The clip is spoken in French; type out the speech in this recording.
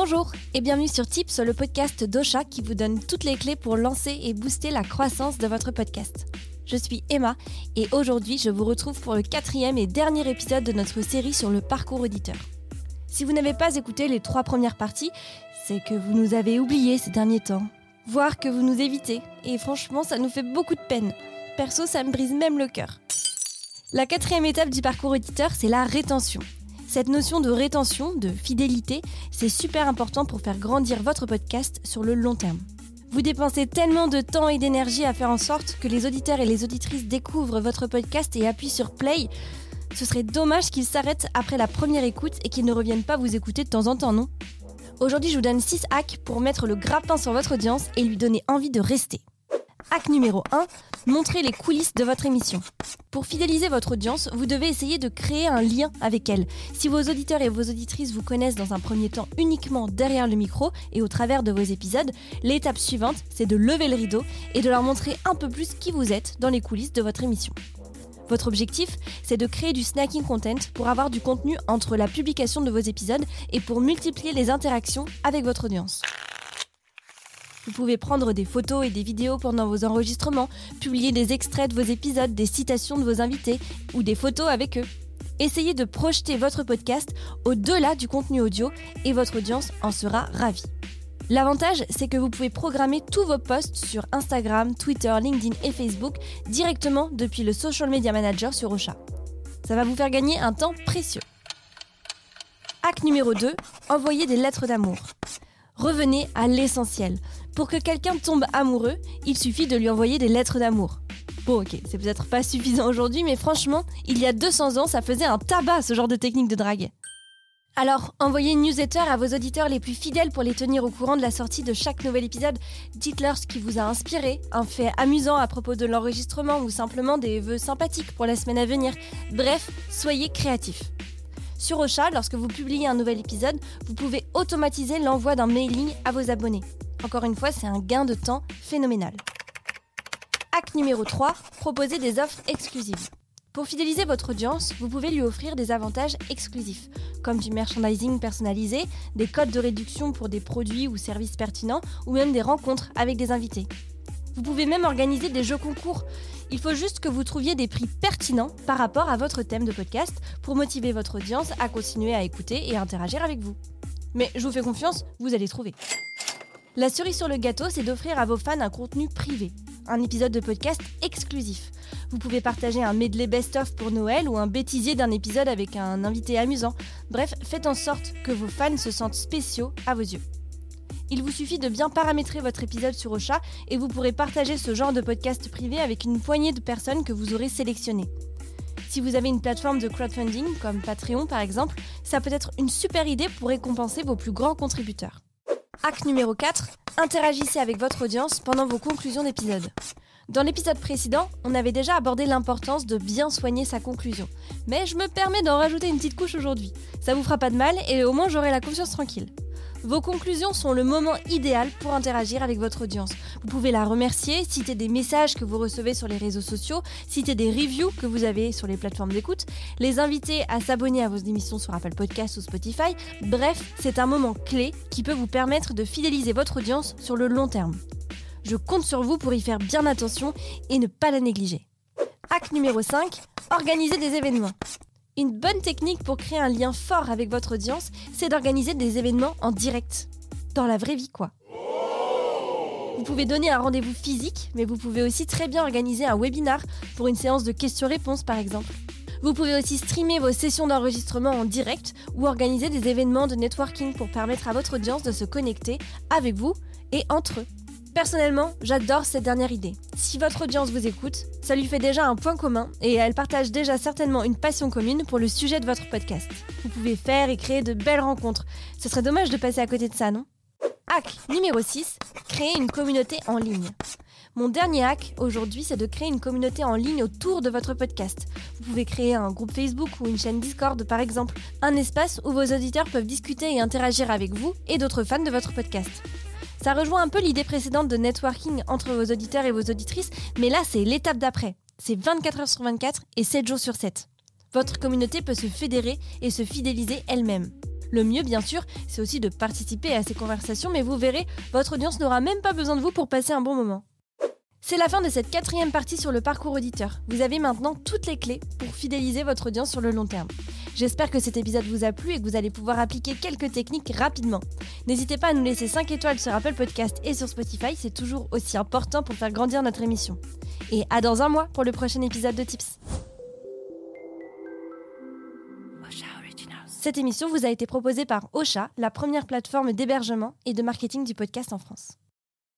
Bonjour et bienvenue sur Tips, le podcast d'Ocha qui vous donne toutes les clés pour lancer et booster la croissance de votre podcast. Je suis Emma et aujourd'hui je vous retrouve pour le quatrième et dernier épisode de notre série sur le parcours auditeur. Si vous n'avez pas écouté les trois premières parties, c'est que vous nous avez oubliés ces derniers temps, voire que vous nous évitez, et franchement ça nous fait beaucoup de peine. Perso ça me brise même le cœur. La quatrième étape du parcours auditeur, c'est la rétention. Cette notion de rétention, de fidélité, c'est super important pour faire grandir votre podcast sur le long terme. Vous dépensez tellement de temps et d'énergie à faire en sorte que les auditeurs et les auditrices découvrent votre podcast et appuient sur play. Ce serait dommage qu'ils s'arrêtent après la première écoute et qu'ils ne reviennent pas vous écouter de temps en temps, non? Aujourd'hui, je vous donne 6 hacks pour mettre le grappin sur votre audience et lui donner envie de rester. Hack numéro 1, montrez les coulisses de votre émission. Pour fidéliser votre audience, vous devez essayer de créer un lien avec elle. Si vos auditeurs et vos auditrices vous connaissent dans un premier temps uniquement derrière le micro et au travers de vos épisodes, l'étape suivante, c'est de lever le rideau et de leur montrer un peu plus qui vous êtes dans les coulisses de votre émission. Votre objectif, c'est de créer du snacking content pour avoir du contenu entre la publication de vos épisodes et pour multiplier les interactions avec votre audience. Vous pouvez prendre des photos et des vidéos pendant vos enregistrements, publier des extraits de vos épisodes, des citations de vos invités ou des photos avec eux. Essayez de projeter votre podcast au-delà du contenu audio et votre audience en sera ravie. L'avantage, c'est que vous pouvez programmer tous vos posts sur Instagram, Twitter, LinkedIn et Facebook directement depuis le Social Media Manager sur Ocha. Ça va vous faire gagner un temps précieux. Hack numéro 2, envoyez des lettres d'amour. Revenez à l'essentiel. Pour que quelqu'un tombe amoureux, il suffit de lui envoyer des lettres d'amour. Bon ok, c'est peut-être pas suffisant aujourd'hui, mais franchement, il y a 200 ans, ça faisait un tabac ce genre de technique de drague. Alors, envoyez une newsletter à vos auditeurs les plus fidèles pour les tenir au courant de la sortie de chaque nouvel épisode. Dites-leur ce qui vous a inspiré, un fait amusant à propos de l'enregistrement ou simplement des vœux sympathiques pour la semaine à venir. Bref, soyez créatifs. Sur Ocha, lorsque vous publiez un nouvel épisode, vous pouvez automatiser l'envoi d'un mailing à vos abonnés. Encore une fois, c'est un gain de temps phénoménal. Hack numéro 3, proposer des offres exclusives. Pour fidéliser votre audience, vous pouvez lui offrir des avantages exclusifs, comme du merchandising personnalisé, des codes de réduction pour des produits ou services pertinents, ou même des rencontres avec des invités. Vous pouvez même organiser des jeux concours. Il faut juste que vous trouviez des prix pertinents par rapport à votre thème de podcast pour motiver votre audience à continuer à écouter et interagir avec vous. Mais je vous fais confiance, vous allez trouver. La cerise sur le gâteau, c'est d'offrir à vos fans un contenu privé, un épisode de podcast exclusif. Vous pouvez partager un medley best-of pour Noël ou un bêtisier d'un épisode avec un invité amusant. Bref, faites en sorte que vos fans se sentent spéciaux à vos yeux. Il vous suffit de bien paramétrer votre épisode sur Ocha et vous pourrez partager ce genre de podcast privé avec une poignée de personnes que vous aurez sélectionnées. Si vous avez une plateforme de crowdfunding comme Patreon par exemple, ça peut être une super idée pour récompenser vos plus grands contributeurs. Hack numéro 4, interagissez avec votre audience pendant vos conclusions d'épisode. Dans l'épisode précédent, on avait déjà abordé l'importance de bien soigner sa conclusion. Mais je me permets d'en rajouter une petite couche aujourd'hui. Ça vous fera pas de mal et au moins j'aurai la conscience tranquille. Vos conclusions sont le moment idéal pour interagir avec votre audience. Vous pouvez la remercier, citer des messages que vous recevez sur les réseaux sociaux, citer des reviews que vous avez sur les plateformes d'écoute, les inviter à s'abonner à vos émissions sur Apple Podcasts ou Spotify. Bref, c'est un moment clé qui peut vous permettre de fidéliser votre audience sur le long terme. Je compte sur vous pour y faire bien attention et ne pas la négliger. Hack numéro 5, organisez des événements. Une bonne technique pour créer un lien fort avec votre audience, c'est d'organiser des événements en direct. Dans la vraie vie, quoi. Vous pouvez donner un rendez-vous physique, mais vous pouvez aussi très bien organiser un webinar pour une séance de questions-réponses, par exemple. Vous pouvez aussi streamer vos sessions d'enregistrement en direct ou organiser des événements de networking pour permettre à votre audience de se connecter avec vous et entre eux. Personnellement, j'adore cette dernière idée. Si votre audience vous écoute, ça lui fait déjà un point commun et elle partage déjà certainement une passion commune pour le sujet de votre podcast. Vous pouvez faire et créer de belles rencontres. Ce serait dommage de passer à côté de ça, non? Hack numéro 6, créer une communauté en ligne. Mon dernier hack aujourd'hui, c'est de créer une communauté en ligne autour de votre podcast. Vous pouvez créer un groupe Facebook ou une chaîne Discord par exemple, un espace où vos auditeurs peuvent discuter et interagir avec vous et d'autres fans de votre podcast. Ça rejoint un peu l'idée précédente de networking entre vos auditeurs et vos auditrices, mais là c'est l'étape d'après. C'est 24 heures sur 24 et 7 jours sur 7. Votre communauté peut se fédérer et se fidéliser elle-même. Le mieux, bien sûr, c'est aussi de participer à ces conversations, mais vous verrez, votre audience n'aura même pas besoin de vous pour passer un bon moment. C'est la fin de cette quatrième partie sur le parcours auditeur. Vous avez maintenant toutes les clés pour fidéliser votre audience sur le long terme. J'espère que cet épisode vous a plu et que vous allez pouvoir appliquer quelques techniques rapidement. N'hésitez pas à nous laisser 5 étoiles sur Apple Podcast et sur Spotify, c'est toujours aussi important pour faire grandir notre émission. Et à dans un mois pour le prochain épisode de Tips. Cette émission vous a été proposée par Ocha, la première plateforme d'hébergement et de marketing du podcast en France.